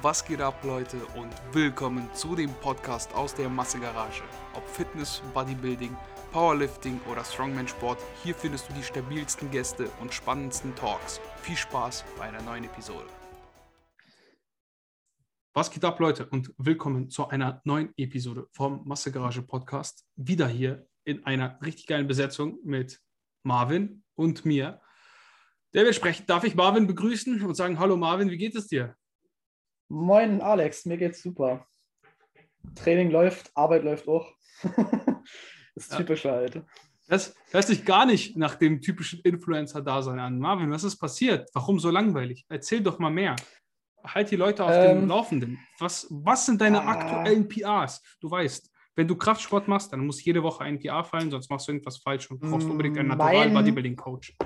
Was geht ab, Leute, und willkommen zu dem Podcast aus der Massegarage. Ob Fitness, Bodybuilding, Powerlifting oder Strongman-Sport, hier findest du die stabilsten Gäste und spannendsten Talks. Viel Spaß bei einer neuen Episode. Was geht ab, Leute, und willkommen zu einer neuen Episode vom Massegarage Podcast. Wieder hier in einer richtig geilen Besetzung mit Marvin und mir. Der wir sprechen. Darf ich Marvin begrüßen und sagen: Hallo Marvin, wie geht es dir? Moin Alex, mir geht's super. Training läuft, Arbeit läuft auch. das typische halt. Das hört sich gar nicht nach dem typischen Influencer-Dasein an. Marvin, was ist passiert? Warum so langweilig? Erzähl doch mal mehr. Halt die Leute auf ähm, dem Laufenden. Was, was sind deine ah, aktuellen PRs? Du weißt, wenn du Kraftsport machst, dann muss jede Woche ein PR fallen, sonst machst du irgendwas falsch und brauchst unbedingt einen Natural Bodybuilding Coach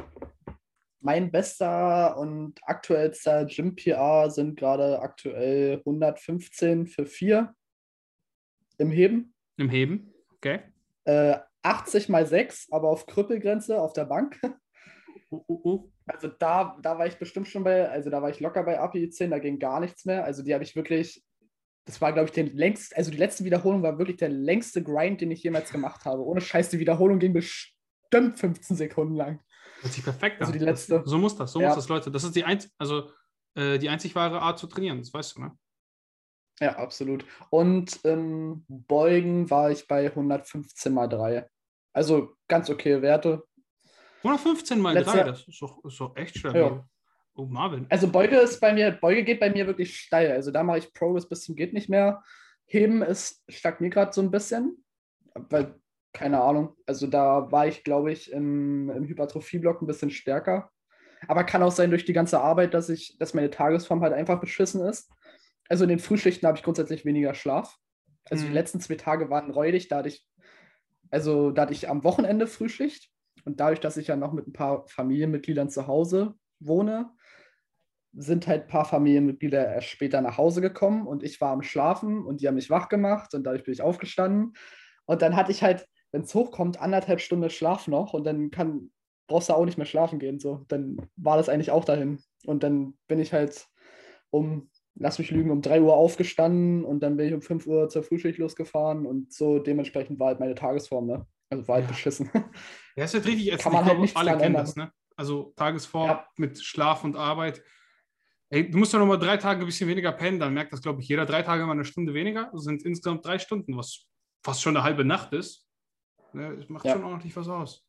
mein bester und aktuellster Gym PR sind gerade aktuell 115 für 4 im Heben. Im Heben, okay. Äh, 80 mal 6, aber auf Krüppelgrenze auf der Bank. Uh, uh, uh. Also da, da war ich bestimmt schon bei, also da war ich locker bei API 10, da ging gar nichts mehr. Also die habe ich wirklich, das war glaube ich der längste, also die letzte Wiederholung war wirklich der längste Grind, den ich jemals gemacht habe. Ohne Scheiß, die Wiederholung ging bestimmt 15 Sekunden lang. Hört sich perfekt an. Also die letzte. Das, so muss das, so ja. muss das, Leute. Das ist die, einz also, äh, die einzig wahre Art zu trainieren, das weißt du, ne? Ja, absolut. Und ähm, Beugen war ich bei 115 mal 3. Also ganz okay Werte. 115 mal Letzte, 3, das ist doch, ist doch echt stabil. Ja. Oh, Marvin. Also Beuge ist bei mir, Beuge geht bei mir wirklich steil. Also da mache ich Progress bis zum geht nicht mehr. Heben ist stagniert gerade so ein bisschen, weil keine Ahnung. Also da war ich, glaube ich, im, im Hypertrophie-Block ein bisschen stärker. Aber kann auch sein durch die ganze Arbeit, dass ich, dass meine Tagesform halt einfach beschissen ist. Also in den Frühschichten habe ich grundsätzlich weniger Schlaf. Also mhm. die letzten zwei Tage waren räudig, da hatte ich, also da hatte ich am Wochenende Frühschicht. Und dadurch, dass ich ja noch mit ein paar Familienmitgliedern zu Hause wohne, sind halt ein paar Familienmitglieder erst später nach Hause gekommen und ich war am Schlafen und die haben mich wach gemacht und dadurch bin ich aufgestanden. Und dann hatte ich halt wenn es hochkommt, anderthalb Stunden Schlaf noch und dann kann, brauchst du auch nicht mehr schlafen gehen. So. Dann war das eigentlich auch dahin. Und dann bin ich halt um, lass mich lügen, um 3 Uhr aufgestanden und dann bin ich um 5 Uhr zur Frühschicht losgefahren und so dementsprechend war halt meine Tagesform, ne? Also war halt ja. beschissen. Ja, ist halt richtig. Kann man halt nicht alle kennen das, ne? Also Tagesform ja. mit Schlaf und Arbeit. Ey, du musst ja noch mal drei Tage ein bisschen weniger pennen, dann merkt das, glaube ich, jeder. Drei Tage mal eine Stunde weniger. Das sind insgesamt drei Stunden, was fast schon eine halbe Nacht ist. Ne? Es macht ja. schon ordentlich was aus.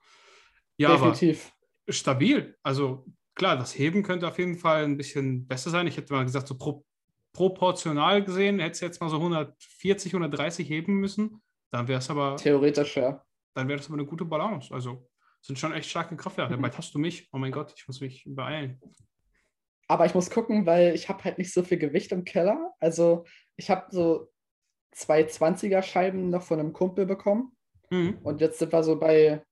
Ja, Definitiv. aber stabil. Also klar, das Heben könnte auf jeden Fall ein bisschen besser sein. Ich hätte mal gesagt, so pro, proportional gesehen, hätte es jetzt mal so 140, 130 heben müssen. Dann wäre es aber. Theoretisch, ja. Dann wäre das aber eine gute Balance. Also sind schon echt starke Kraftwerte. Mhm. Bald hast du mich. Oh mein Gott, ich muss mich beeilen. Aber ich muss gucken, weil ich habe halt nicht so viel Gewicht im Keller. Also ich habe so zwei 20er Scheiben noch von einem Kumpel bekommen. Mhm. Und jetzt sind wir so bei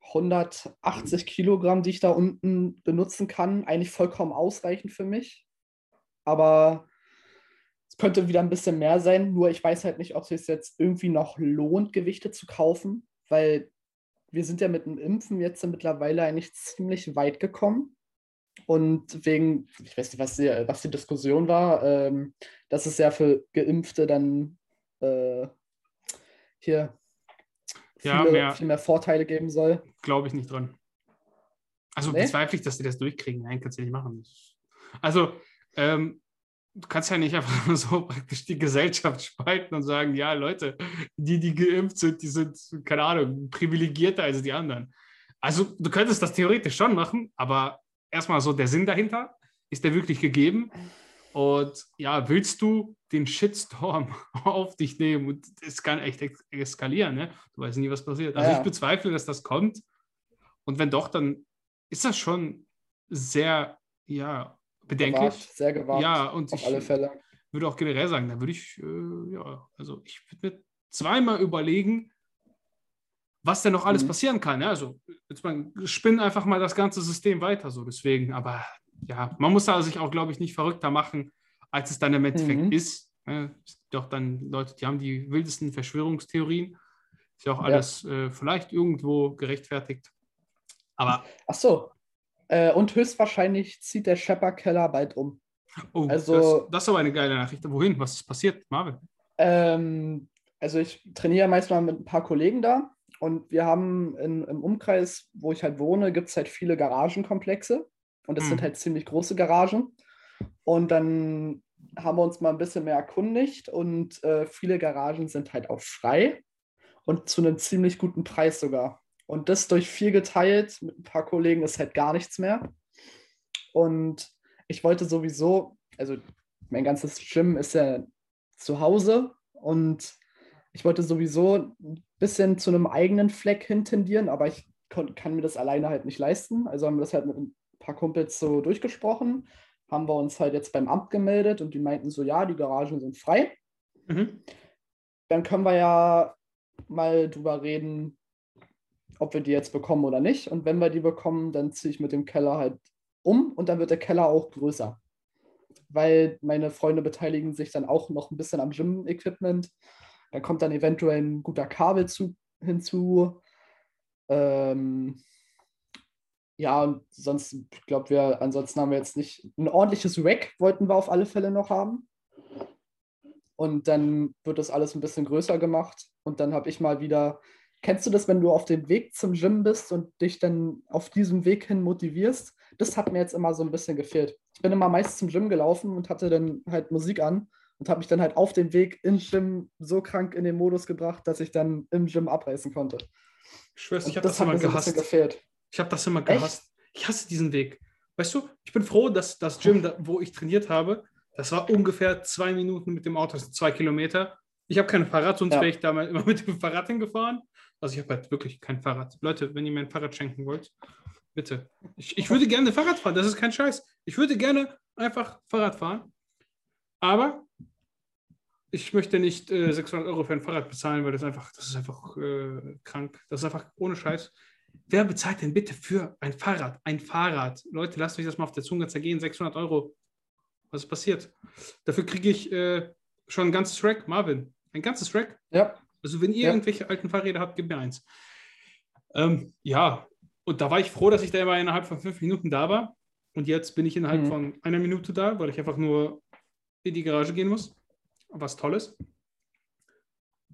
180 Kilogramm, die ich da unten benutzen kann. Eigentlich vollkommen ausreichend für mich. Aber es könnte wieder ein bisschen mehr sein. Nur ich weiß halt nicht, ob es sich jetzt irgendwie noch lohnt, Gewichte zu kaufen, weil wir sind ja mit dem Impfen jetzt mittlerweile eigentlich ziemlich weit gekommen. Und wegen, ich weiß nicht, was die, was die Diskussion war, ähm, dass es ja für Geimpfte dann äh, hier ja, viele, mehr, viel mehr Vorteile geben soll. Glaube ich nicht dran. Also nee? bezweifle ich, dass sie das durchkriegen. Nein, kannst du nicht machen. Also, ähm, du kannst ja nicht einfach so praktisch die Gesellschaft spalten und sagen, ja, Leute, die, die geimpft sind, die sind, keine Ahnung, privilegierter als die anderen. Also, du könntest das theoretisch schon machen, aber erstmal so der Sinn dahinter, ist der wirklich gegeben? Und ja, willst du den Shitstorm auf dich nehmen und es kann echt eskalieren, ne? Du weißt nie, was passiert. Also ja. ich bezweifle, dass das kommt. Und wenn doch, dann ist das schon sehr, ja, bedenklich. Gewagt, sehr gewagt. Ja, und auf ich alle Fälle. würde auch generell sagen, da würde ich, äh, ja, also ich würde mir zweimal überlegen, was denn noch alles mhm. passieren kann. Ja? Also jetzt mal spinnen einfach mal das ganze System weiter so. Deswegen, aber ja, man muss da sich auch, glaube ich, nicht verrückter machen, als es dann im Endeffekt mhm. ist. Ne? Doch dann Leute, die haben die wildesten Verschwörungstheorien. Ist ja auch alles ja. Äh, vielleicht irgendwo gerechtfertigt. Aber. Ach so. Äh, und höchstwahrscheinlich zieht der Schepper-Keller bald um. Oh, also, das, das ist aber eine geile Nachricht. Wohin? Was ist passiert, Marvin? Ähm, also ich trainiere meist mal mit ein paar Kollegen da und wir haben in, im Umkreis, wo ich halt wohne, gibt es halt viele Garagenkomplexe und das hm. sind halt ziemlich große Garagen. Und dann haben wir uns mal ein bisschen mehr erkundigt und äh, viele Garagen sind halt auch frei und zu einem ziemlich guten Preis sogar. Und das durch vier geteilt mit ein paar Kollegen ist halt gar nichts mehr. Und ich wollte sowieso, also mein ganzes Gym ist ja zu Hause und ich wollte sowieso ein bisschen zu einem eigenen Fleck hintendieren, aber ich kann mir das alleine halt nicht leisten. Also haben wir das halt mit paar Kumpels so durchgesprochen, haben wir uns halt jetzt beim Amt gemeldet und die meinten so, ja, die Garagen sind frei. Mhm. Dann können wir ja mal drüber reden, ob wir die jetzt bekommen oder nicht. Und wenn wir die bekommen, dann ziehe ich mit dem Keller halt um und dann wird der Keller auch größer. Weil meine Freunde beteiligen sich dann auch noch ein bisschen am Gym-Equipment. Da kommt dann eventuell ein guter Kabelzug hinzu. Ähm, ja, und sonst, ich glaube, wir, ansonsten haben wir jetzt nicht ein ordentliches Rack, wollten wir auf alle Fälle noch haben. Und dann wird das alles ein bisschen größer gemacht. Und dann habe ich mal wieder Kennst du das, wenn du auf dem Weg zum Gym bist und dich dann auf diesem Weg hin motivierst? Das hat mir jetzt immer so ein bisschen gefehlt. Ich bin immer meist zum Gym gelaufen und hatte dann halt Musik an und habe mich dann halt auf dem Weg im Gym so krank in den Modus gebracht, dass ich dann im Gym abreißen konnte. Ich schwör's, ich habe das, das immer gehasst. Ich habe das immer gehasst. Echt? Ich hasse diesen Weg. Weißt du, ich bin froh, dass das Gym, wo ich trainiert habe, das war ungefähr zwei Minuten mit dem Auto, das sind zwei Kilometer. Ich habe kein Fahrrad, sonst ja. wäre ich da mal immer mit dem Fahrrad hingefahren. Also ich habe halt wirklich kein Fahrrad. Leute, wenn ihr mir ein Fahrrad schenken wollt, bitte. Ich, ich würde gerne Fahrrad fahren, das ist kein Scheiß. Ich würde gerne einfach Fahrrad fahren. Aber ich möchte nicht äh, 600 Euro für ein Fahrrad bezahlen, weil das einfach, das ist einfach äh, krank. Das ist einfach ohne Scheiß. Wer bezahlt denn bitte für ein Fahrrad? Ein Fahrrad. Leute, lasst euch das mal auf der Zunge zergehen. 600 Euro. Was ist passiert? Dafür kriege ich äh, schon ein ganzes Rack, Marvin. Ein ganzes Rack. Ja. Also wenn ihr ja. irgendwelche alten Fahrräder habt, gebt mir eins. Ähm, ja, und da war ich froh, dass ich da immer innerhalb von fünf Minuten da war. Und jetzt bin ich innerhalb mhm. von einer Minute da, weil ich einfach nur in die Garage gehen muss. Was Tolles.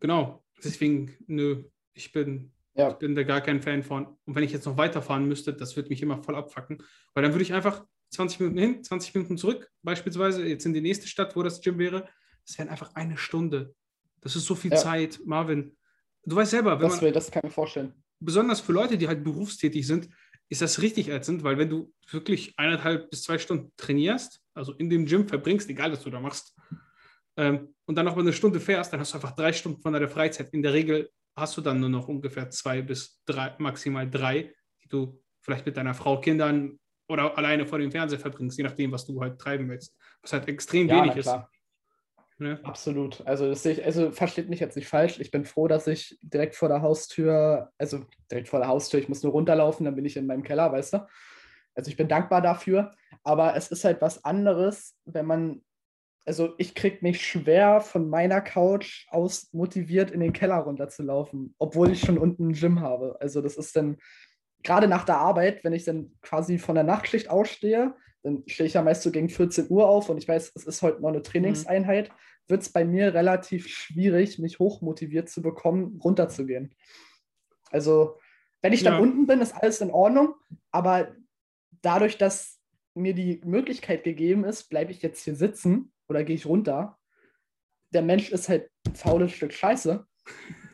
Genau. Deswegen, nö, ich bin, ja. ich bin da gar kein Fan von. Und wenn ich jetzt noch weiterfahren müsste, das würde mich immer voll abfacken. Weil dann würde ich einfach 20 Minuten hin, 20 Minuten zurück, beispielsweise jetzt in die nächste Stadt, wo das Gym wäre. Das wären einfach eine Stunde. Das ist so viel ja. Zeit, Marvin. Du weißt selber, wenn das, man, das kann ich mir vorstellen. Besonders für Leute, die halt berufstätig sind, ist das richtig ätzend, weil wenn du wirklich eineinhalb bis zwei Stunden trainierst, also in dem Gym verbringst, egal was du da machst, ähm, und dann noch mal eine Stunde fährst, dann hast du einfach drei Stunden von deiner Freizeit. In der Regel hast du dann nur noch ungefähr zwei bis drei, maximal drei, die du vielleicht mit deiner Frau, Kindern oder alleine vor dem Fernseher verbringst, je nachdem, was du halt treiben willst. Was halt extrem ja, wenig ist. Ne? Absolut. Also das sehe ich, also versteht mich jetzt nicht falsch. Ich bin froh, dass ich direkt vor der Haustür, also direkt vor der Haustür, ich muss nur runterlaufen, dann bin ich in meinem Keller, weißt du? Also ich bin dankbar dafür. Aber es ist halt was anderes, wenn man, also ich kriege mich schwer von meiner Couch aus motiviert, in den Keller runterzulaufen, obwohl ich schon unten ein Gym habe. Also das ist dann, gerade nach der Arbeit, wenn ich dann quasi von der Nachtschicht ausstehe, dann stehe ich ja meist so gegen 14 Uhr auf und ich weiß, es ist heute noch eine Trainingseinheit, wird es bei mir relativ schwierig, mich hochmotiviert zu bekommen, runterzugehen. Also, wenn ich dann ja. unten bin, ist alles in Ordnung, aber dadurch, dass mir die Möglichkeit gegeben ist, bleibe ich jetzt hier sitzen oder gehe ich runter. Der Mensch ist halt ein faules Stück Scheiße.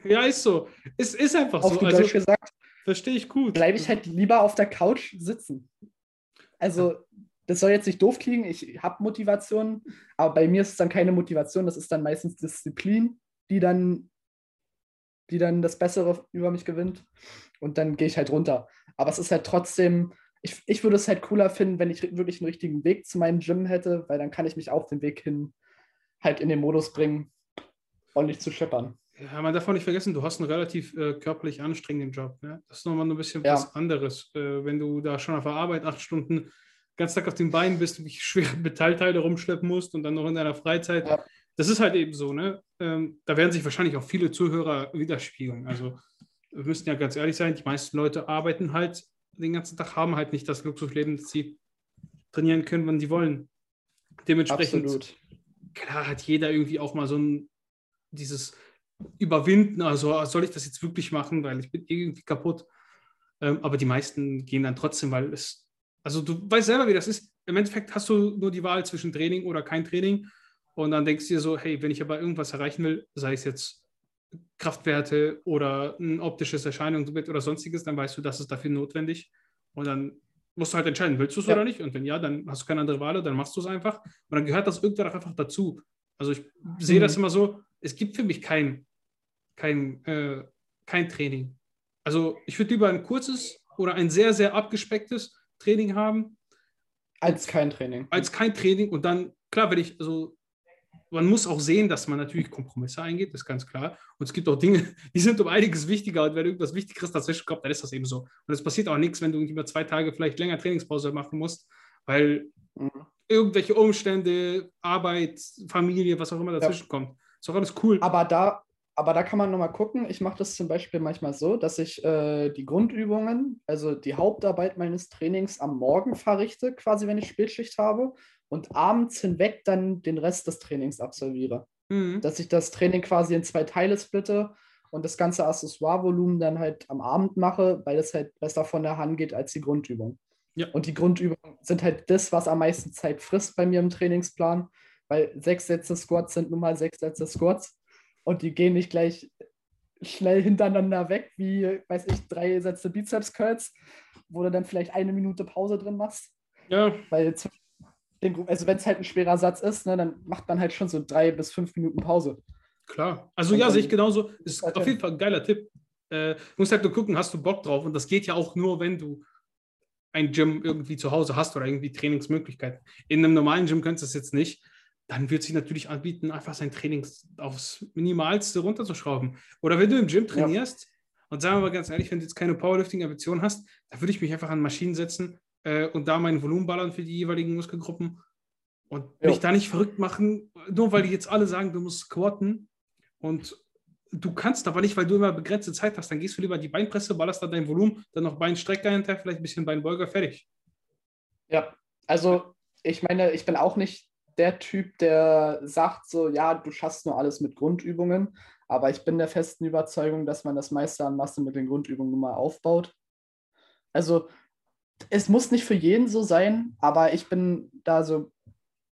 Ja, ist so. Es ist einfach Auf so. Auf also, gesagt. Verstehe ich gut. Bleibe ich halt lieber auf der Couch sitzen. Also, das soll jetzt nicht doof klingen, ich habe Motivation, aber bei mir ist es dann keine Motivation, das ist dann meistens Disziplin, die dann, die dann das Bessere über mich gewinnt. Und dann gehe ich halt runter. Aber es ist halt trotzdem, ich, ich würde es halt cooler finden, wenn ich wirklich einen richtigen Weg zu meinem Gym hätte, weil dann kann ich mich auf den Weg hin halt in den Modus bringen, ordentlich zu scheppern. Ja, man darf auch nicht vergessen, du hast einen relativ äh, körperlich anstrengenden Job. Ne? Das ist nochmal ein bisschen ja. was anderes. Äh, wenn du da schon auf der Arbeit acht Stunden ganz Tag auf den Beinen bist und dich schwere Metallteile rumschleppen musst und dann noch in deiner Freizeit. Ja. Das ist halt eben so, ne? Ähm, da werden sich wahrscheinlich auch viele Zuhörer widerspiegeln. Also wir müssen ja ganz ehrlich sein, die meisten Leute arbeiten halt den ganzen Tag, haben halt nicht das Luxusleben, dass sie trainieren können, wann sie wollen. Dementsprechend, Absolut. klar, hat jeder irgendwie auch mal so ein, dieses Überwinden, also soll ich das jetzt wirklich machen, weil ich bin irgendwie kaputt. Ähm, aber die meisten gehen dann trotzdem, weil es, also du weißt selber, wie das ist. Im Endeffekt hast du nur die Wahl zwischen Training oder kein Training. Und dann denkst du dir so, hey, wenn ich aber irgendwas erreichen will, sei es jetzt Kraftwerte oder ein optisches Erscheinungsbild oder sonstiges, dann weißt du, das ist dafür notwendig. Und dann musst du halt entscheiden, willst du es ja. oder nicht? Und wenn ja, dann hast du keine andere Wahl, dann machst du es einfach. Und dann gehört das irgendwann auch einfach dazu. Also ich sehe mhm. das immer so, es gibt für mich kein, kein, äh, kein Training. Also ich würde lieber ein kurzes oder ein sehr, sehr abgespecktes Training haben. Als kein Training. Als kein Training. Und dann, klar, wenn ich, also man muss auch sehen, dass man natürlich Kompromisse eingeht, das ist ganz klar. Und es gibt auch Dinge, die sind um einiges wichtiger. Und wenn irgendwas Wichtigeres dazwischen kommt, dann ist das eben so. Und es passiert auch nichts, wenn du über zwei Tage vielleicht länger Trainingspause machen musst, weil mhm. irgendwelche Umstände, Arbeit, Familie, was auch immer dazwischen ja. kommt. Ist auch alles cool. Aber da, aber da kann man nochmal gucken. Ich mache das zum Beispiel manchmal so, dass ich äh, die Grundübungen, also die Hauptarbeit meines Trainings am Morgen verrichte, quasi wenn ich Spätschicht habe und abends hinweg dann den Rest des Trainings absolviere. Mhm. Dass ich das Training quasi in zwei Teile splitte und das ganze Accessoire-Volumen dann halt am Abend mache, weil es halt besser von der Hand geht als die Grundübung. Ja. Und die Grundübungen sind halt das, was am meisten Zeit frisst bei mir im Trainingsplan, weil sechs Sätze Squats sind nun mal sechs Sätze Squats und die gehen nicht gleich schnell hintereinander weg, wie, weiß ich, drei Sätze Bizeps Curls, wo du dann vielleicht eine Minute Pause drin machst. Ja. Weil also wenn es halt ein schwerer Satz ist, ne, dann macht man halt schon so drei bis fünf Minuten Pause. Klar. Also und ja, sehe ich genauso. Ist halt auf jeden Fall ein geiler Tipp. Äh, musst halt nur gucken, hast du Bock drauf? Und das geht ja auch nur, wenn du ein Gym irgendwie zu Hause hast oder irgendwie Trainingsmöglichkeiten. In einem normalen Gym könntest du es jetzt nicht. Dann wird sich natürlich anbieten, einfach sein Training aufs Minimalste runterzuschrauben. Oder wenn du im Gym trainierst, ja. und sagen wir mal ganz ehrlich, wenn du jetzt keine Powerlifting-Ambition hast, dann würde ich mich einfach an Maschinen setzen äh, und da mein Volumen ballern für die jeweiligen Muskelgruppen und ja. mich da nicht verrückt machen, nur weil die jetzt alle sagen, du musst squatten und du kannst aber nicht, weil du immer begrenzte Zeit hast, dann gehst du lieber die Beinpresse, ballerst da dein Volumen, dann noch Beinstrecker hinterher, vielleicht ein bisschen Beinbeuger, fertig. Ja, also ich meine, ich bin auch nicht der Typ, der sagt so, ja, du schaffst nur alles mit Grundübungen, aber ich bin der festen Überzeugung, dass man das meiste an Masse mit den Grundübungen mal aufbaut. Also es muss nicht für jeden so sein, aber ich bin da so ein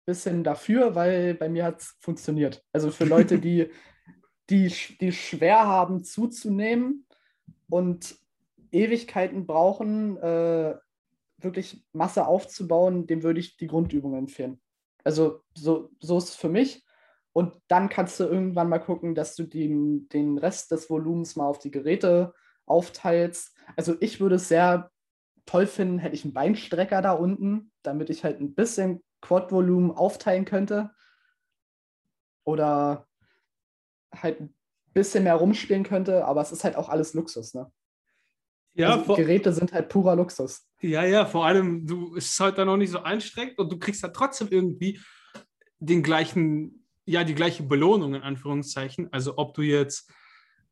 bisschen dafür, weil bei mir hat es funktioniert. Also für Leute, die, die, die schwer haben zuzunehmen und Ewigkeiten brauchen, äh, wirklich Masse aufzubauen, dem würde ich die Grundübungen empfehlen. Also so, so ist es für mich. Und dann kannst du irgendwann mal gucken, dass du den, den Rest des Volumens mal auf die Geräte aufteilst. Also ich würde es sehr toll finden, hätte ich einen Beinstrecker da unten, damit ich halt ein bisschen Quad-Volumen aufteilen könnte. Oder halt ein bisschen mehr rumspielen könnte, aber es ist halt auch alles Luxus, ne? Ja, also Geräte sind halt purer Luxus. Ja, ja, vor allem, du es ist halt dann auch nicht so anstrengend und du kriegst halt trotzdem irgendwie den gleichen, ja, die gleiche Belohnung in Anführungszeichen. Also ob du jetzt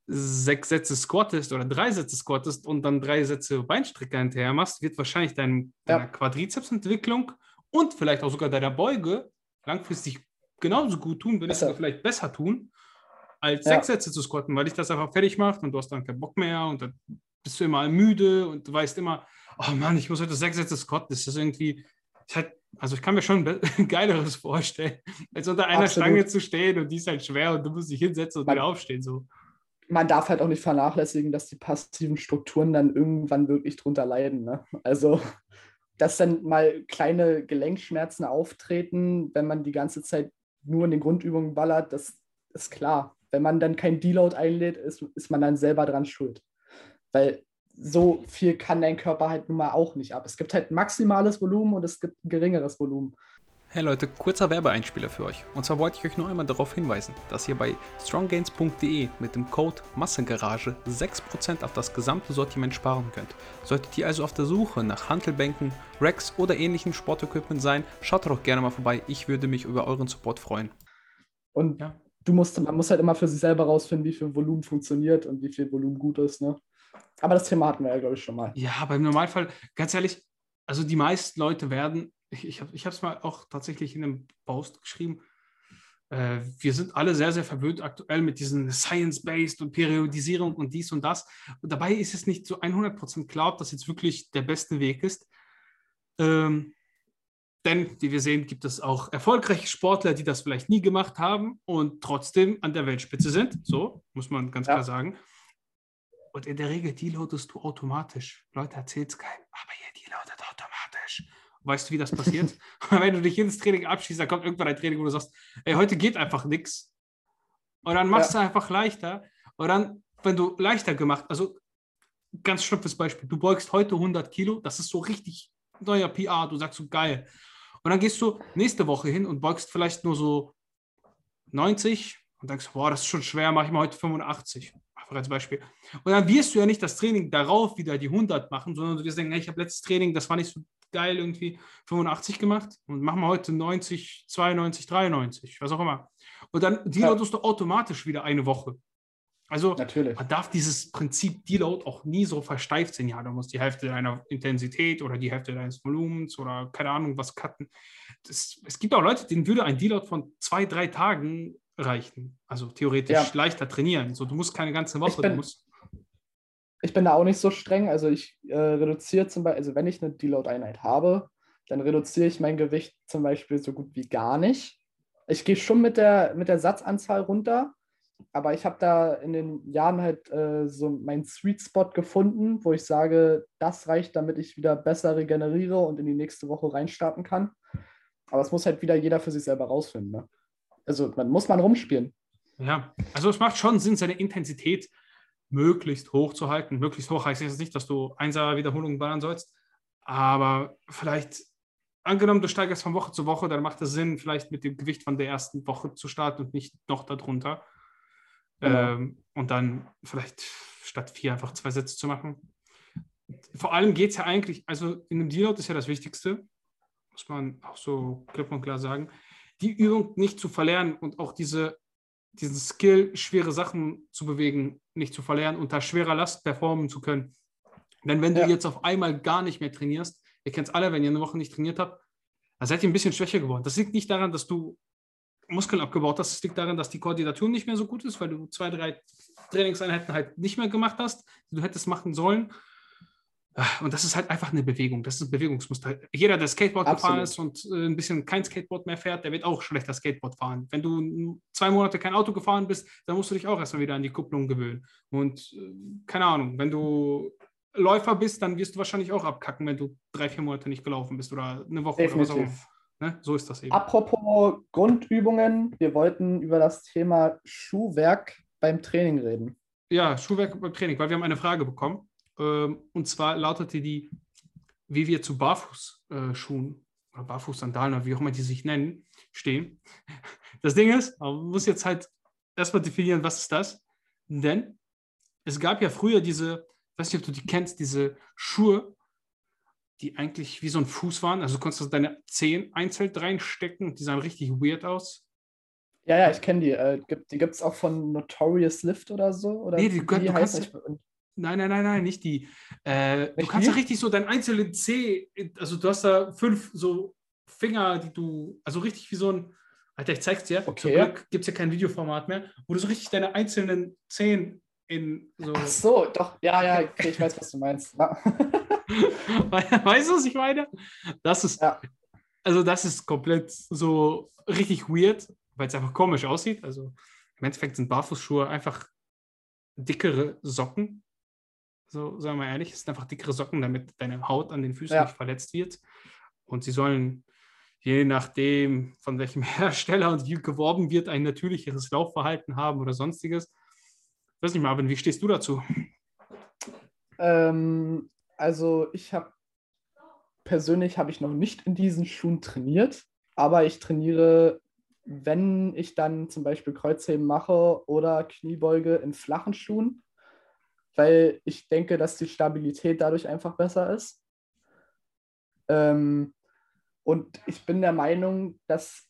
sechs Sätze squattest oder drei Sätze squattest und dann drei Sätze Beinstrecker hinterher machst, wird wahrscheinlich dein, ja. deiner Quadrizepsentwicklung und vielleicht auch sogar deiner Beuge langfristig genauso gut tun, wenn nicht sogar vielleicht besser tun, als ja. sechs Sätze zu squatten, weil dich das einfach fertig macht und du hast dann keinen Bock mehr und dann bist du immer müde und du weißt immer, oh Mann, ich muss heute sechs Sätze squatten. Das ist irgendwie, ist halt, also ich kann mir schon ein geileres vorstellen, als unter einer Absolut. Stange zu stehen und die ist halt schwer und du musst dich hinsetzen und wieder aufstehen. So man darf halt auch nicht vernachlässigen, dass die passiven Strukturen dann irgendwann wirklich drunter leiden. Ne? Also, dass dann mal kleine Gelenkschmerzen auftreten, wenn man die ganze Zeit nur in den Grundübungen ballert, das ist klar. Wenn man dann kein Deload einlädt, ist, ist man dann selber dran schuld. Weil so viel kann dein Körper halt nun mal auch nicht ab. Es gibt halt maximales Volumen und es gibt geringeres Volumen. Hey Leute, kurzer Werbeeinspieler für euch. Und zwar wollte ich euch nur einmal darauf hinweisen, dass ihr bei stronggains.de mit dem Code Massengarage 6% auf das gesamte Sortiment sparen könnt. Solltet ihr also auf der Suche nach Handelbänken, Racks oder ähnlichem Sportequipment sein, schaut doch gerne mal vorbei. Ich würde mich über euren Support freuen. Und ja. du musst, man muss halt immer für sich selber rausfinden, wie viel Volumen funktioniert und wie viel Volumen gut ist. Ne? Aber das Thema hatten wir ja, glaube ich, schon mal. Ja, aber im Normalfall, ganz ehrlich, also die meisten Leute werden ich, ich habe es mal auch tatsächlich in einem Post geschrieben, äh, wir sind alle sehr, sehr verwöhnt aktuell mit diesen Science-Based und Periodisierung und dies und das. Und dabei ist es nicht so 100% klar, ob das jetzt wirklich der beste Weg ist. Ähm, denn, wie wir sehen, gibt es auch erfolgreiche Sportler, die das vielleicht nie gemacht haben und trotzdem an der Weltspitze sind. So, muss man ganz ja. klar sagen. Und in der Regel deloadest du automatisch. Leute, erzählt es keinem, aber ihr deloadet. Weißt du, wie das passiert? Wenn du dich ins Training abschießt, dann kommt irgendwann ein Training, wo du sagst, ey, heute geht einfach nichts. Und dann machst ja. du einfach leichter. Und dann, wenn du leichter gemacht, also ganz stumpfes Beispiel, du beugst heute 100 Kilo, das ist so richtig neuer PR, du sagst so geil. Und dann gehst du nächste Woche hin und beugst vielleicht nur so 90 und denkst, boah, das ist schon schwer, mache ich mal heute 85. Einfach als Beispiel. Und dann wirst du ja nicht das Training darauf wieder die 100 machen, sondern du wirst denken, hey, ich habe letztes Training, das war nicht so geil, irgendwie 85 gemacht und machen wir heute 90, 92, 93, was auch immer. Und dann deloadest ja. du automatisch wieder eine Woche. Also Natürlich. man darf dieses Prinzip Deload auch nie so versteift sehen. Ja, du musst die Hälfte deiner Intensität oder die Hälfte deines Volumens oder keine Ahnung was cutten. Das, es gibt auch Leute, denen würde ein Deload von zwei, drei Tagen reichen. Also theoretisch ja. leichter trainieren. So, du musst keine ganze Woche, bin, du musst ich bin da auch nicht so streng. Also ich äh, reduziere zum Beispiel, also wenn ich eine Deload-Einheit habe, dann reduziere ich mein Gewicht zum Beispiel so gut wie gar nicht. Ich gehe schon mit der, mit der Satzanzahl runter, aber ich habe da in den Jahren halt äh, so meinen Sweet Spot gefunden, wo ich sage, das reicht, damit ich wieder besser regeneriere und in die nächste Woche reinstarten kann. Aber es muss halt wieder jeder für sich selber rausfinden. Ne? Also man muss man rumspielen. Ja, also es macht schon Sinn, seine Intensität möglichst hoch zu halten. Möglichst hoch heißt jetzt nicht, dass du Einser-Wiederholungen ballern sollst, aber vielleicht, angenommen, du steigerst von Woche zu Woche, dann macht es Sinn, vielleicht mit dem Gewicht von der ersten Woche zu starten und nicht noch darunter. Genau. Ähm, und dann vielleicht statt vier einfach zwei Sätze zu machen. Vor allem geht es ja eigentlich, also in einem Deload ist ja das Wichtigste, muss man auch so klipp und klar sagen, die Übung nicht zu verlernen und auch diese diesen Skill, schwere Sachen zu bewegen, nicht zu verlieren, unter schwerer Last performen zu können. Denn wenn ja. du jetzt auf einmal gar nicht mehr trainierst, ihr kennt es alle, wenn ihr eine Woche nicht trainiert habt, dann seid ihr ein bisschen schwächer geworden. Das liegt nicht daran, dass du Muskeln abgebaut hast, es liegt daran, dass die Koordination nicht mehr so gut ist, weil du zwei, drei Trainingseinheiten halt nicht mehr gemacht hast, die du hättest machen sollen. Und das ist halt einfach eine Bewegung. Das ist ein Bewegungsmuster. Jeder, der Skateboard Absolut. gefahren ist und äh, ein bisschen kein Skateboard mehr fährt, der wird auch schlechter Skateboard fahren. Wenn du zwei Monate kein Auto gefahren bist, dann musst du dich auch erstmal wieder an die Kupplung gewöhnen. Und äh, keine Ahnung, wenn du Läufer bist, dann wirst du wahrscheinlich auch abkacken, wenn du drei, vier Monate nicht gelaufen bist oder eine Woche Definitiv. oder was auch. Ne? So ist das eben. Apropos Grundübungen, wir wollten über das Thema Schuhwerk beim Training reden. Ja, Schuhwerk beim Training, weil wir haben eine Frage bekommen. Ähm, und zwar lautete die, wie wir zu Barfußschuhen oder Barfußsandalen oder wie auch immer die sich nennen, stehen. Das Ding ist, man muss jetzt halt erstmal definieren, was ist das? Denn es gab ja früher diese, ich weiß nicht, ob du die kennst, diese Schuhe, die eigentlich wie so ein Fuß waren. Also du konntest deine Zehen einzeln reinstecken. Die sahen richtig weird aus. Ja, ja, ich kenne die. Äh, die gibt es auch von Notorious Lift oder so? Oder nee, die, die du kannst, Nein, nein, nein, nein, nicht die. Äh, du kannst ja richtig so deinen einzelnen C, also du hast da fünf so Finger, die du, also richtig wie so ein, Alter, ich zeig's dir. Okay. Zum Glück gibt es ja kein Videoformat mehr, wo du so richtig deine einzelnen Zehen in so. Ach so, doch, ja, ja, okay, ich weiß, was du meinst. Ja. weißt du, was ich meine? Das ist, ja. also das ist komplett so richtig weird, weil es einfach komisch aussieht. Also im Endeffekt sind Barfußschuhe einfach dickere Socken, so sagen wir ehrlich, es sind einfach dickere Socken, damit deine Haut an den Füßen ja. nicht verletzt wird. Und sie sollen, je nachdem, von welchem Hersteller und wie geworben wird, ein natürlicheres Laufverhalten haben oder sonstiges. Ich weiß nicht, Marvin, wie stehst du dazu? Ähm, also ich habe persönlich habe ich noch nicht in diesen Schuhen trainiert, aber ich trainiere, wenn ich dann zum Beispiel Kreuzheben mache oder Kniebeuge in flachen Schuhen weil ich denke, dass die Stabilität dadurch einfach besser ist. Ähm, und ich bin der Meinung, dass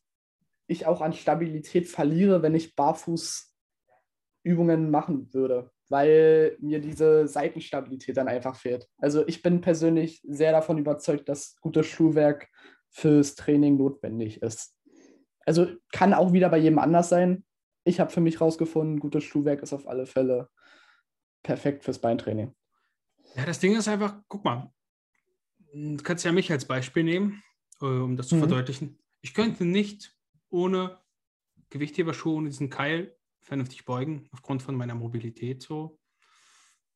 ich auch an Stabilität verliere, wenn ich Barfußübungen machen würde, weil mir diese Seitenstabilität dann einfach fehlt. Also ich bin persönlich sehr davon überzeugt, dass gutes Schuhwerk fürs Training notwendig ist. Also kann auch wieder bei jedem anders sein. Ich habe für mich rausgefunden, gutes Schuhwerk ist auf alle Fälle perfekt fürs Beintraining. Ja, das Ding ist einfach, guck mal, du kannst ja mich als Beispiel nehmen, äh, um das zu mhm. verdeutlichen. Ich könnte nicht ohne Gewichtheberschuhe, ohne diesen Keil vernünftig beugen, aufgrund von meiner Mobilität so.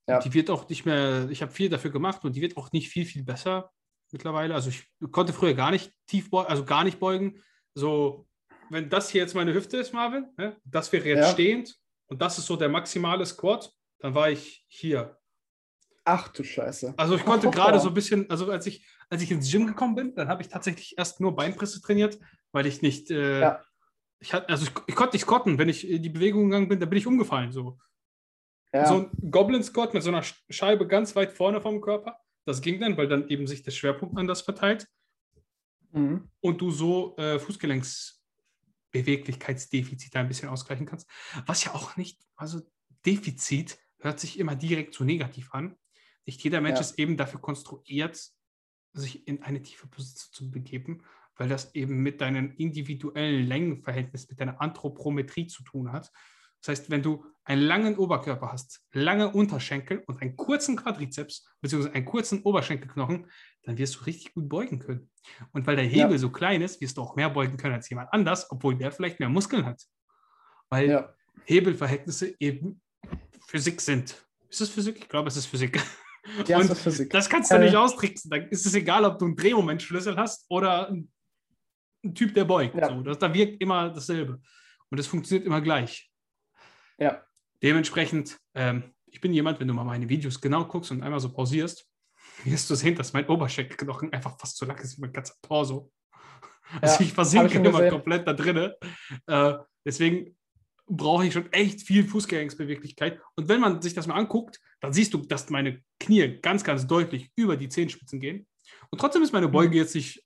Ja. Die wird auch nicht mehr, ich habe viel dafür gemacht und die wird auch nicht viel, viel besser mittlerweile. Also ich konnte früher gar nicht tief beugen, also gar nicht beugen. So, wenn das hier jetzt meine Hüfte ist, Marvin, ne, das wäre jetzt ja. stehend und das ist so der maximale Squat, dann war ich hier. Ach du Scheiße. Also ich konnte gerade so ein bisschen, also als ich, als ich ins Gym gekommen bin, dann habe ich tatsächlich erst nur Beinpresse trainiert, weil ich nicht, äh, ja. ich hatte, also ich, ich, konnte nicht squatten. Wenn ich in die Bewegung gegangen bin, dann bin ich umgefallen. So, ja. so ein Goblin-Squat mit so einer Scheibe ganz weit vorne vom Körper. Das ging dann, weil dann eben sich der Schwerpunkt anders verteilt. Mhm. Und du so äh, Fußgelenksbeweglichkeitsdefizite ein bisschen ausgleichen kannst. Was ja auch nicht, also Defizit hört sich immer direkt so negativ an. Nicht jeder Mensch ja. ist eben dafür konstruiert, sich in eine tiefe Position zu begeben, weil das eben mit deinen individuellen Längenverhältnissen, mit deiner Anthropometrie zu tun hat. Das heißt, wenn du einen langen Oberkörper hast, lange Unterschenkel und einen kurzen Quadrizeps, beziehungsweise einen kurzen Oberschenkelknochen, dann wirst du richtig gut beugen können. Und weil der Hebel ja. so klein ist, wirst du auch mehr beugen können als jemand anders, obwohl der vielleicht mehr Muskeln hat. Weil ja. Hebelverhältnisse eben Physik sind. Ist das Physik? Ich glaube, es ist Physik. Ja, und das, Physik. das kannst du äh, nicht austricksen. Dann ist es egal, ob du einen Drehmomentschlüssel hast oder ein, Typ, der beugt. Ja. So, das, da wirkt immer dasselbe. Und es funktioniert immer gleich. Ja. Dementsprechend, ähm, ich bin jemand, wenn du mal meine Videos genau guckst und einmal so pausierst, wirst du sehen, dass mein Oberschenkelknochen einfach fast so lang ist wie mein ganzer Torso. Also ja, ich versinke immer gesehen. komplett da drin. Äh, deswegen brauche ich schon echt viel Fußgängerbeweglichkeit. Und wenn man sich das mal anguckt, dann siehst du, dass meine Knie ganz, ganz deutlich über die Zehenspitzen gehen. Und trotzdem ist meine Beuge mhm. jetzt nicht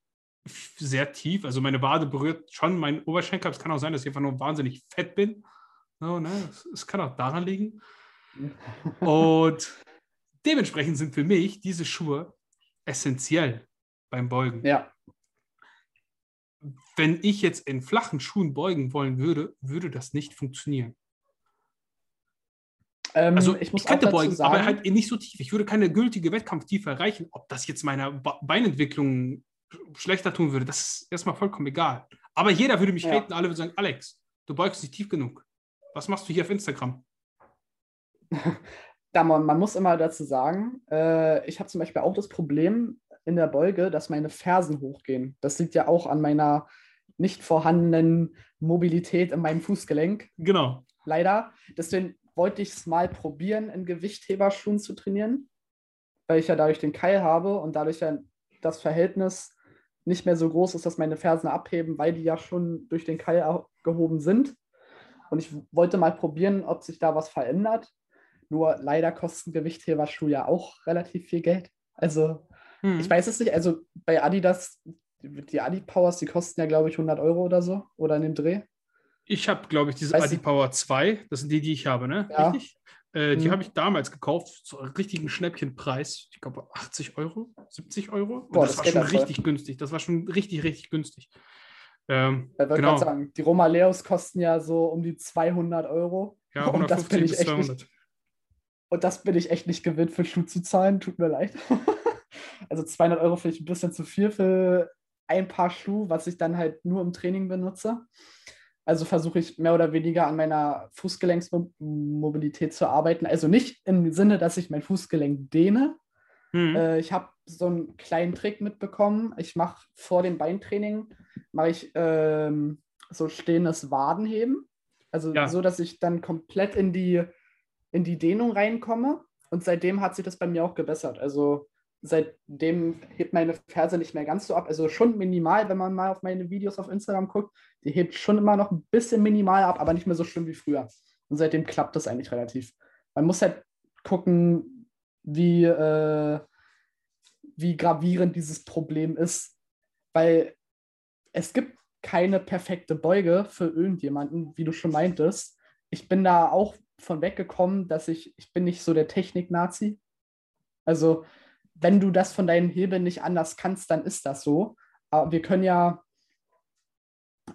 sehr tief. Also meine Wade berührt schon meinen Oberschenkel. Es kann auch sein, dass ich einfach nur wahnsinnig fett bin. So, ne? Es kann auch daran liegen. Und dementsprechend sind für mich diese Schuhe essentiell beim Beugen. Ja wenn ich jetzt in flachen Schuhen beugen wollen würde, würde das nicht funktionieren. Ähm, also ich, ich könnte beugen, sagen, aber halt nicht so tief. Ich würde keine gültige Wettkampftiefe erreichen. Ob das jetzt meiner Beinentwicklung schlechter tun würde, das ist erstmal vollkommen egal. Aber jeder würde mich ja. haten, alle würden sagen, Alex, du beugst nicht tief genug. Was machst du hier auf Instagram? da man, man muss immer dazu sagen, äh, ich habe zum Beispiel auch das Problem, in der Beuge, dass meine Fersen hochgehen. Das liegt ja auch an meiner nicht vorhandenen Mobilität in meinem Fußgelenk. Genau. Leider. Deswegen wollte ich es mal probieren, in Gewichtheberschuhen zu trainieren, weil ich ja dadurch den Keil habe und dadurch ja das Verhältnis nicht mehr so groß ist, dass meine Fersen abheben, weil die ja schon durch den Keil gehoben sind. Und ich wollte mal probieren, ob sich da was verändert. Nur leider kosten Gewichtheberschuhe ja auch relativ viel Geld. Also hm. Ich weiß es nicht, also bei Adidas, die Adi-Powers, die kosten ja, glaube ich, 100 Euro oder so, oder in dem Dreh. Ich habe, glaube ich, diese Adi-Power 2, das sind die, die ich habe, ne? Ja. Richtig? Äh, die hm. habe ich damals gekauft, zu einem richtigen Schnäppchenpreis. Ich glaube 80 Euro, 70 Euro. Boah, das, das, war schon richtig voll. günstig. Das war schon richtig, richtig günstig. Ähm, ich genau. sagen, die Romaleos kosten ja so um die 200 Euro. Ja, 150 bis 200. Nicht, und das bin ich echt nicht gewinnt, für Schuh zu zahlen. Tut mir leid. Also 200 Euro finde ich ein bisschen zu viel für ein Paar Schuhe, was ich dann halt nur im Training benutze. Also versuche ich mehr oder weniger an meiner Fußgelenksmobilität zu arbeiten. Also nicht im Sinne, dass ich mein Fußgelenk dehne. Mhm. Äh, ich habe so einen kleinen Trick mitbekommen. Ich mache vor dem Beintraining mache ich ähm, so stehendes Wadenheben. Also ja. so, dass ich dann komplett in die, in die Dehnung reinkomme. Und seitdem hat sich das bei mir auch gebessert. Also seitdem hebt meine Ferse nicht mehr ganz so ab. Also schon minimal, wenn man mal auf meine Videos auf Instagram guckt. Die hebt schon immer noch ein bisschen minimal ab, aber nicht mehr so schlimm wie früher. Und seitdem klappt das eigentlich relativ. Man muss halt gucken, wie, äh, wie gravierend dieses Problem ist. Weil es gibt keine perfekte Beuge für irgendjemanden, wie du schon meintest. Ich bin da auch von weggekommen, dass ich, ich bin nicht so der Technik-Nazi. Also wenn du das von deinen Hebeln nicht anders kannst, dann ist das so. aber wir können ja,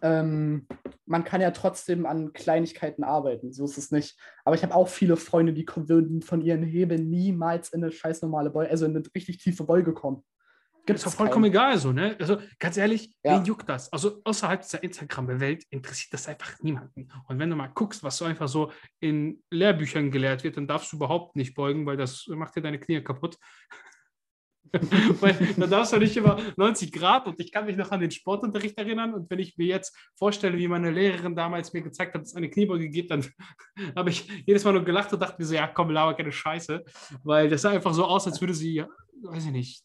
ähm, man kann ja trotzdem an Kleinigkeiten arbeiten, so ist es nicht. Aber ich habe auch viele Freunde, die würden von ihren Hebeln niemals in eine scheiß normale Beuge, also in eine richtig tiefe Beuge kommen. Gibt es doch vollkommen keinen. egal so, ne? Also ganz ehrlich, ja. wen juckt das? Also außerhalb dieser Instagram-Welt interessiert das einfach niemanden. Und wenn du mal guckst, was so einfach so in Lehrbüchern gelehrt wird, dann darfst du überhaupt nicht beugen, weil das macht dir deine Knie kaputt. weil da darfst du nicht immer 90 Grad und ich kann mich noch an den Sportunterricht erinnern und wenn ich mir jetzt vorstelle, wie meine Lehrerin damals mir gezeigt hat, dass es eine Kniebeuge gibt, dann habe ich jedes Mal nur gelacht und dachte mir so, ja komm, laber keine Scheiße, weil das sah einfach so aus, als würde sie, weiß ich nicht,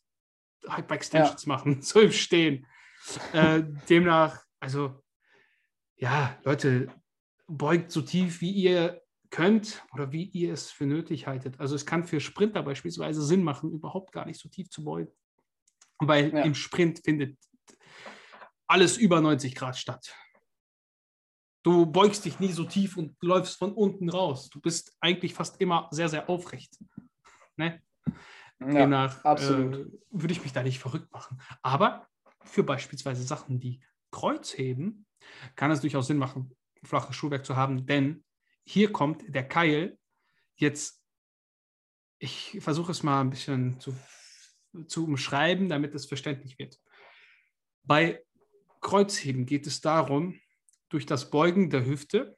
Hyper-Extensions ja. machen, so im Stehen. Äh, demnach, also, ja, Leute, beugt so tief, wie ihr könnt oder wie ihr es für nötig haltet. Also es kann für Sprinter beispielsweise Sinn machen, überhaupt gar nicht so tief zu beugen. Weil ja. im Sprint findet alles über 90 Grad statt. Du beugst dich nie so tief und läufst von unten raus. Du bist eigentlich fast immer sehr, sehr aufrecht. Ne? Ja, Demnach äh, würde ich mich da nicht verrückt machen. Aber für beispielsweise Sachen wie Kreuzheben kann es durchaus Sinn machen, flaches Schuhwerk zu haben, denn hier kommt der Keil. Jetzt, ich versuche es mal ein bisschen zu, zu umschreiben, damit es verständlich wird. Bei Kreuzheben geht es darum, durch das Beugen der Hüfte,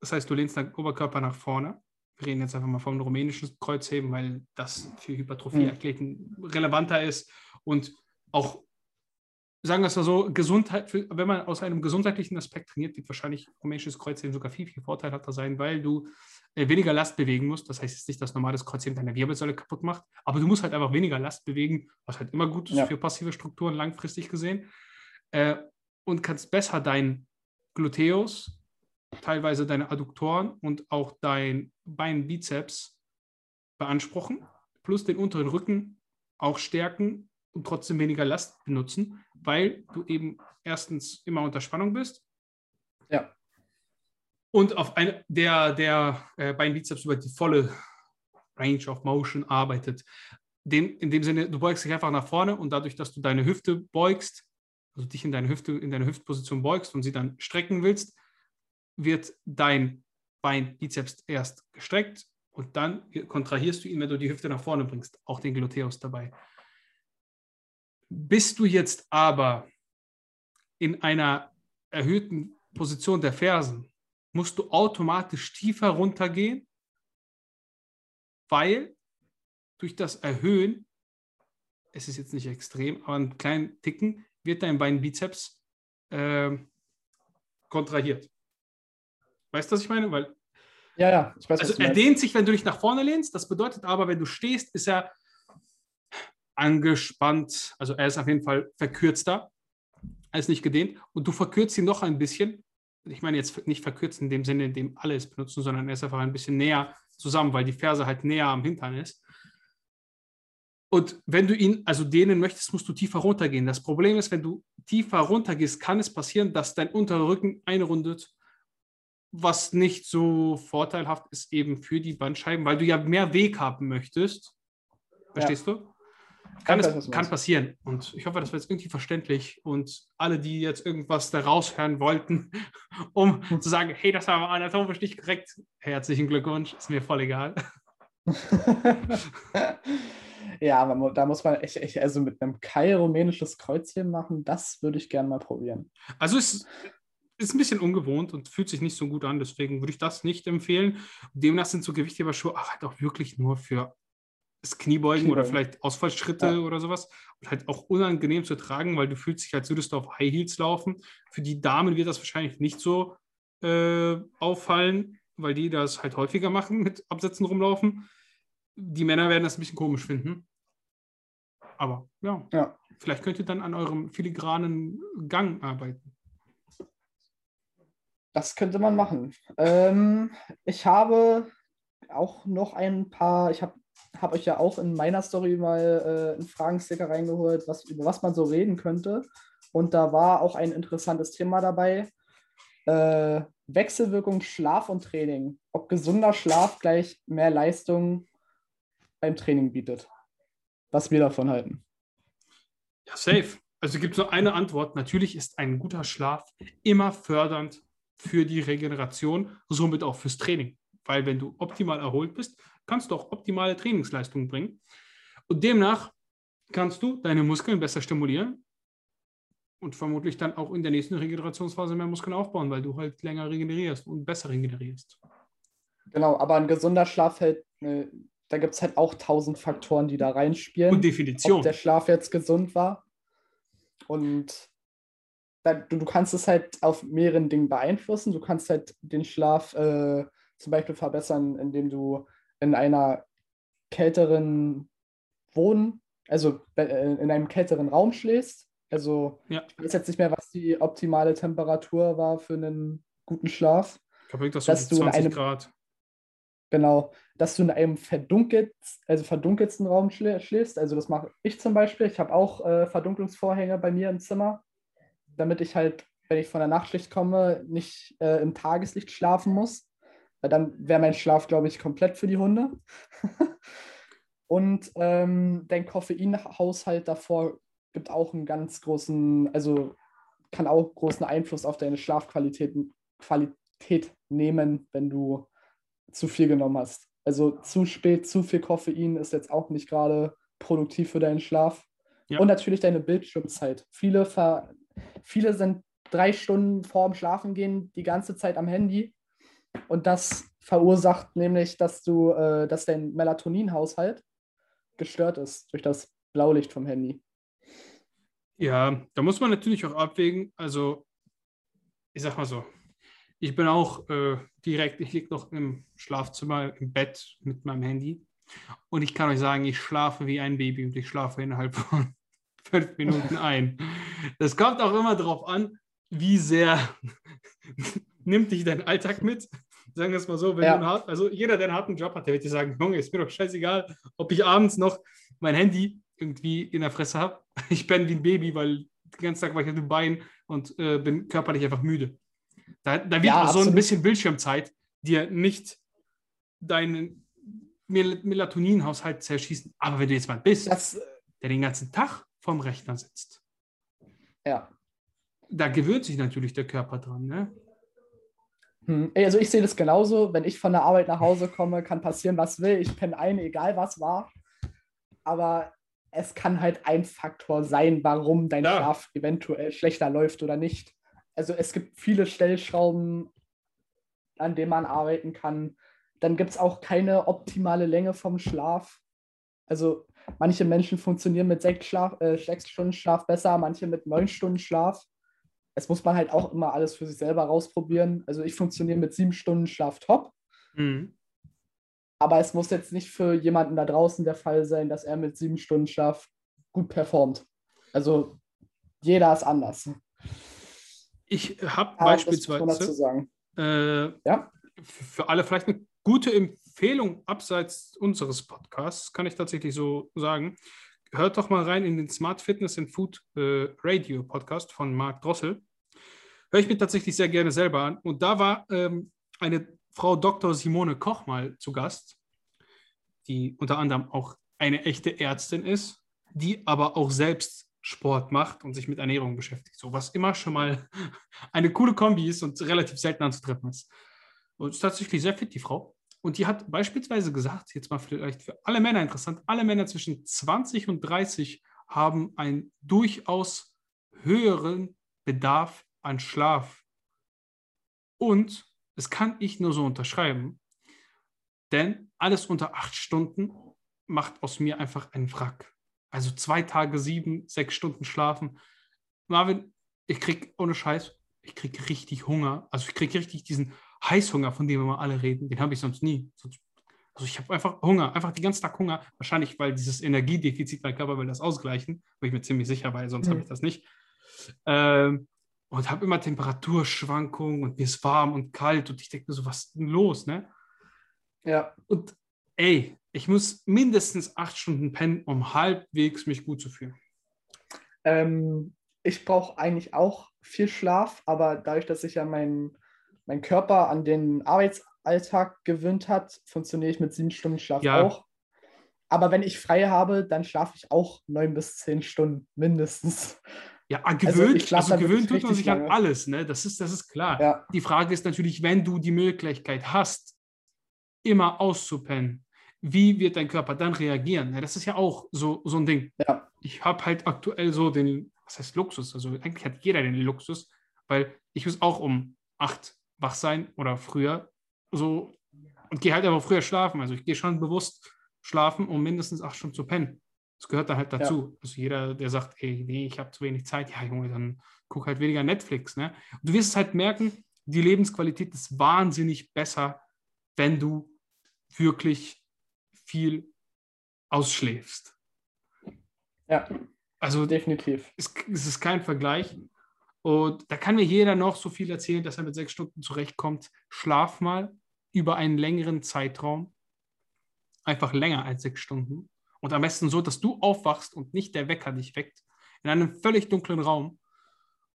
das heißt, du lehnst deinen Oberkörper nach vorne, wir reden jetzt einfach mal vom rumänischen Kreuzheben, weil das für Hypertrophie-Athleten relevanter ist und auch, sagen wir es mal so, Gesundheit, wenn man aus einem gesundheitlichen Aspekt trainiert, wird wahrscheinlich rumänisches Kreuzheben sogar viel, viel vorteilhafter sein, weil du äh, weniger Last bewegen musst. Das heißt jetzt nicht, dass normales Kreuzheben deine Wirbelsäule kaputt macht, aber du musst halt einfach weniger Last bewegen, was halt immer gut ist ja. für passive Strukturen langfristig gesehen. Äh, und kannst besser dein Gluteus, teilweise deine Adduktoren und auch dein Beinbizeps beanspruchen, plus den unteren Rücken auch stärken und trotzdem weniger Last benutzen, weil du eben erstens immer unter Spannung bist. Ja. Und auf eine, der, der äh, Beinbizeps über die volle Range of Motion arbeitet. Den, in dem Sinne, du beugst dich einfach nach vorne und dadurch, dass du deine Hüfte beugst, also dich in deine Hüfte, in deine Hüftposition beugst und sie dann strecken willst, wird dein Beinbizeps erst gestreckt und dann kontrahierst du ihn, wenn du die Hüfte nach vorne bringst, auch den Gluteus dabei. Bist du jetzt aber in einer erhöhten Position der Fersen, musst du automatisch tiefer runtergehen, weil durch das Erhöhen, es ist jetzt nicht extrem, aber einen kleinen Ticken, wird dein Beinbizeps äh, kontrahiert. Weißt du, was ich meine? Weil, ja, ja, ich weiß, Also er dehnt sich, wenn du dich nach vorne lehnst. Das bedeutet aber, wenn du stehst, ist er angespannt. Also er ist auf jeden Fall verkürzter. Er ist nicht gedehnt. Und du verkürzt ihn noch ein bisschen. Ich meine jetzt nicht verkürzt in dem Sinne, in dem alle es benutzen, sondern er ist einfach ein bisschen näher zusammen, weil die Ferse halt näher am Hintern ist. Und wenn du ihn also dehnen möchtest, musst du tiefer runtergehen. Das Problem ist, wenn du tiefer runtergehst, kann es passieren, dass dein unterer Rücken einrundet was nicht so vorteilhaft ist eben für die Bandscheiben, weil du ja mehr Weg haben möchtest. Verstehst ja. du? Kann, es, kann passieren. Und ich hoffe, das war jetzt irgendwie verständlich. Und alle, die jetzt irgendwas da raushören wollten, um zu sagen, hey, das war anatomisch nicht korrekt, herzlichen Glückwunsch, ist mir voll egal. ja, aber da muss man echt, echt also mit einem Keil rumänisches Kreuzchen machen, das würde ich gerne mal probieren. Also es ist ein bisschen ungewohnt und fühlt sich nicht so gut an. Deswegen würde ich das nicht empfehlen. Demnach sind so Gewichtheberschuhe halt auch wirklich nur für das Kniebeugen, Kniebeugen. oder vielleicht Ausfallschritte ja. oder sowas. Und halt auch unangenehm zu tragen, weil du fühlst dich, als würdest du auf High Heels laufen. Für die Damen wird das wahrscheinlich nicht so äh, auffallen, weil die das halt häufiger machen, mit Absätzen rumlaufen. Die Männer werden das ein bisschen komisch finden. Aber ja, ja. vielleicht könnt ihr dann an eurem filigranen Gang arbeiten. Das könnte man machen. Ähm, ich habe auch noch ein paar, ich habe hab euch ja auch in meiner Story mal äh, einen Fragensticker reingeholt, was, über was man so reden könnte. Und da war auch ein interessantes Thema dabei. Äh, Wechselwirkung Schlaf und Training. Ob gesunder Schlaf gleich mehr Leistung beim Training bietet. Was wir davon halten. Ja, safe. Also gibt es nur eine Antwort. Natürlich ist ein guter Schlaf immer fördernd für die Regeneration, somit auch fürs Training. Weil wenn du optimal erholt bist, kannst du auch optimale Trainingsleistungen bringen. Und demnach kannst du deine Muskeln besser stimulieren und vermutlich dann auch in der nächsten Regenerationsphase mehr Muskeln aufbauen, weil du halt länger regenerierst und besser regenerierst. Genau, aber ein gesunder Schlaf hält, äh, da gibt es halt auch tausend Faktoren, die da reinspielen. Und Definition. Ob der Schlaf jetzt gesund war. Und da, du, du kannst es halt auf mehreren Dingen beeinflussen. Du kannst halt den Schlaf äh, zum Beispiel verbessern, indem du in einer kälteren Wohn, also äh, in einem kälteren Raum schläfst. Also ja. ich weiß jetzt nicht mehr, was die optimale Temperatur war für einen guten Schlaf. Ich glaube, das dass du in einem, Grad. Genau, dass du in einem verdunkelt, also verdunkelsten Raum schläfst. Also das mache ich zum Beispiel. Ich habe auch äh, Verdunklungsvorhänge bei mir im Zimmer, damit ich halt, wenn ich von der Nachtschicht komme, nicht äh, im Tageslicht schlafen muss. Weil dann wäre mein Schlaf, glaube ich, komplett für die Hunde. Und ähm, dein Koffeinhaushalt davor gibt auch einen ganz großen, also kann auch großen Einfluss auf deine Schlafqualität Qualität nehmen, wenn du zu viel genommen hast. Also zu spät, zu viel Koffein ist jetzt auch nicht gerade produktiv für deinen Schlaf. Ja. Und natürlich deine Bildschirmzeit. Viele, ver viele sind drei Stunden vorm Schlafengehen die ganze Zeit am Handy. Und das verursacht nämlich, dass du, äh, dass dein Melatoninhaushalt gestört ist durch das Blaulicht vom Handy. Ja, da muss man natürlich auch abwägen. Also, ich sag mal so, ich bin auch äh, direkt, ich liege noch im Schlafzimmer im Bett mit meinem Handy. Und ich kann euch sagen, ich schlafe wie ein Baby und ich schlafe innerhalb von fünf Minuten ein. Das kommt auch immer darauf an, wie sehr nimmt dich dein Alltag mit. Sagen wir es mal so, wenn ja. du einen also jeder, der einen harten Job hat, der wird dir sagen, Junge, ist mir doch scheißegal, ob ich abends noch mein Handy irgendwie in der Fresse habe. Ich bin wie ein Baby, weil den ganzen Tag war ich auf dem Bein und äh, bin körperlich einfach müde. Da, da wird ja, auch so ein bisschen Bildschirmzeit dir nicht deinen Mel Melatoninhaushalt zerschießen. Aber wenn du jetzt mal bist, das, der den ganzen Tag vorm Rechner sitzt, ja. da gewöhnt sich natürlich der Körper dran. Ne? Hm. Also ich sehe das genauso. Wenn ich von der Arbeit nach Hause komme, kann passieren, was will. Ich penne ein, egal was war. Aber es kann halt ein Faktor sein, warum dein ja. Schlaf eventuell schlechter läuft oder nicht. Also es gibt viele Stellschrauben, an denen man arbeiten kann. Dann gibt es auch keine optimale Länge vom Schlaf. Also manche Menschen funktionieren mit sechs, Schlaf, äh, sechs Stunden Schlaf besser, manche mit neun Stunden Schlaf. Es muss man halt auch immer alles für sich selber rausprobieren. Also ich funktioniere mit sieben Stunden Schlaf top. Mhm. Aber es muss jetzt nicht für jemanden da draußen der Fall sein, dass er mit sieben Stunden Schlaf gut performt. Also jeder ist anders. Ich habe beispielsweise äh, ja? für alle vielleicht eine gute Empfehlung abseits unseres Podcasts, kann ich tatsächlich so sagen. Hört doch mal rein in den Smart Fitness and Food äh, Radio Podcast von Marc Drossel. Höre ich mir tatsächlich sehr gerne selber an. Und da war ähm, eine Frau Dr. Simone Koch mal zu Gast, die unter anderem auch eine echte Ärztin ist, die aber auch selbst Sport macht und sich mit Ernährung beschäftigt. So was immer schon mal eine coole Kombi ist und relativ selten anzutreffen ist. Und ist tatsächlich sehr fit, die Frau. Und die hat beispielsweise gesagt, jetzt mal vielleicht für alle Männer interessant, alle Männer zwischen 20 und 30 haben einen durchaus höheren Bedarf an Schlaf. Und das kann ich nur so unterschreiben, denn alles unter acht Stunden macht aus mir einfach einen Wrack. Also zwei Tage, sieben, sechs Stunden schlafen. Marvin, ich krieg ohne Scheiß, ich krieg richtig Hunger. Also ich krieg richtig diesen Heißhunger, von dem wir mal alle reden. Den habe ich sonst nie. Also ich habe einfach Hunger, einfach den ganzen Tag Hunger. Wahrscheinlich, weil dieses Energiedefizit, mein Körper will das ausgleichen. Bin ich mir ziemlich sicher, weil sonst mhm. habe ich das nicht. Ähm, und habe immer Temperaturschwankungen und mir ist warm und kalt und ich denke mir so, was ist denn los, ne? Ja. Und ey, ich muss mindestens acht Stunden pennen, um halbwegs mich gut zu fühlen. Ähm, ich brauche eigentlich auch viel Schlaf, aber dadurch, dass sich ja mein, mein Körper an den Arbeitsalltag gewöhnt hat, funktioniere ich mit sieben Stunden Schlaf ja. auch. Aber wenn ich frei habe, dann schlafe ich auch neun bis zehn Stunden mindestens. Ja, gewöhnt, also, also gewöhnt tut man sich lange. an alles, ne? Das ist, das ist klar. Ja. Die Frage ist natürlich, wenn du die Möglichkeit hast, immer auszupennen, wie wird dein Körper dann reagieren? Das ist ja auch so, so ein Ding. Ja. Ich habe halt aktuell so den, was heißt Luxus? Also eigentlich hat jeder den Luxus, weil ich muss auch um acht wach sein oder früher so und gehe halt aber früher schlafen. Also ich gehe schon bewusst schlafen, um mindestens acht Stunden zu pennen. Das gehört dann halt dazu. Ja. Also jeder, der sagt, ey, nee, ich habe zu wenig Zeit, ja, Junge, dann guck halt weniger Netflix. Ne? Und du wirst es halt merken, die Lebensqualität ist wahnsinnig besser, wenn du wirklich viel ausschläfst. Ja. Also definitiv. Es, es ist kein Vergleich. Und da kann mir jeder noch so viel erzählen, dass er mit sechs Stunden zurechtkommt. Schlaf mal über einen längeren Zeitraum. Einfach länger als sechs Stunden. Und am besten so, dass du aufwachst und nicht der Wecker dich weckt. In einem völlig dunklen Raum.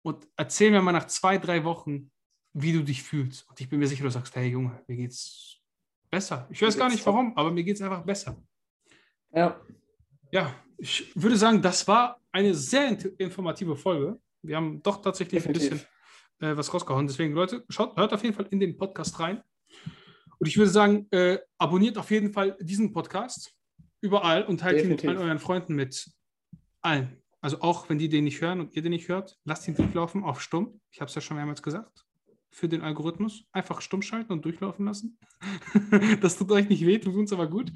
Und erzähl mir mal nach zwei, drei Wochen, wie du dich fühlst. Und ich bin mir sicher, du sagst, hey Junge, mir geht's besser. Ich weiß gar nicht warum, aber mir geht's einfach besser. Ja. Ja, ich würde sagen, das war eine sehr informative Folge. Wir haben doch tatsächlich Definitiv. ein bisschen äh, was rausgehauen. Deswegen, Leute, schaut, hört auf jeden Fall in den Podcast rein. Und ich würde sagen, äh, abonniert auf jeden Fall diesen Podcast überall und teilt ihn mit all euren Freunden mit allen. Also auch wenn die den nicht hören und ihr den nicht hört, lasst ihn durchlaufen auf stumm. Ich habe es ja schon mehrmals gesagt. Für den Algorithmus einfach stumm schalten und durchlaufen lassen. das tut euch nicht weh, tut uns aber gut.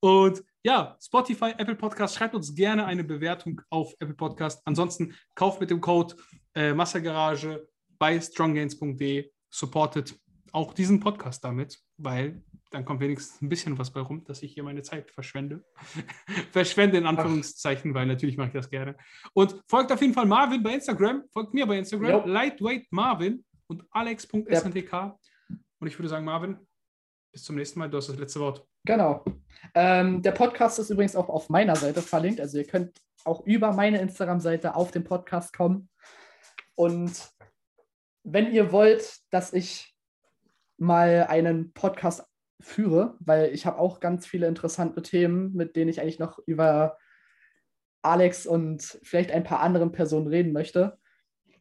Und ja, Spotify, Apple Podcast, schreibt uns gerne eine Bewertung auf Apple Podcast. Ansonsten kauft mit dem Code äh, Massergarage bei stronggains.de, supportet auch diesen Podcast damit, weil dann kommt wenigstens ein bisschen was bei rum, dass ich hier meine Zeit verschwende. verschwende in Anführungszeichen, Ach. weil natürlich mache ich das gerne. Und folgt auf jeden Fall Marvin bei Instagram, folgt mir bei Instagram, jo. Lightweight Marvin und alex.sntk. Ja. Und ich würde sagen, Marvin, bis zum nächsten Mal. Du hast das letzte Wort. Genau. Ähm, der Podcast ist übrigens auch auf meiner Seite verlinkt. Also ihr könnt auch über meine Instagram-Seite auf den Podcast kommen. Und wenn ihr wollt, dass ich mal einen Podcast führe, weil ich habe auch ganz viele interessante Themen, mit denen ich eigentlich noch über Alex und vielleicht ein paar anderen Personen reden möchte,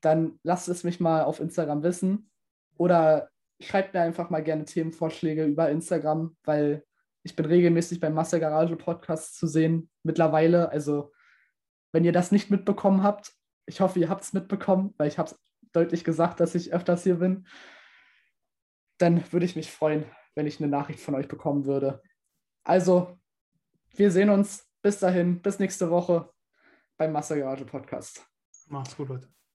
dann lasst es mich mal auf Instagram wissen oder schreibt mir einfach mal gerne Themenvorschläge über Instagram, weil ich bin regelmäßig beim Masse Garage Podcast zu sehen mittlerweile. Also wenn ihr das nicht mitbekommen habt, ich hoffe, ihr habt es mitbekommen, weil ich habe es deutlich gesagt, dass ich öfters hier bin dann würde ich mich freuen, wenn ich eine Nachricht von euch bekommen würde. Also, wir sehen uns. Bis dahin, bis nächste Woche beim Master Garage Podcast. Macht's gut, Leute.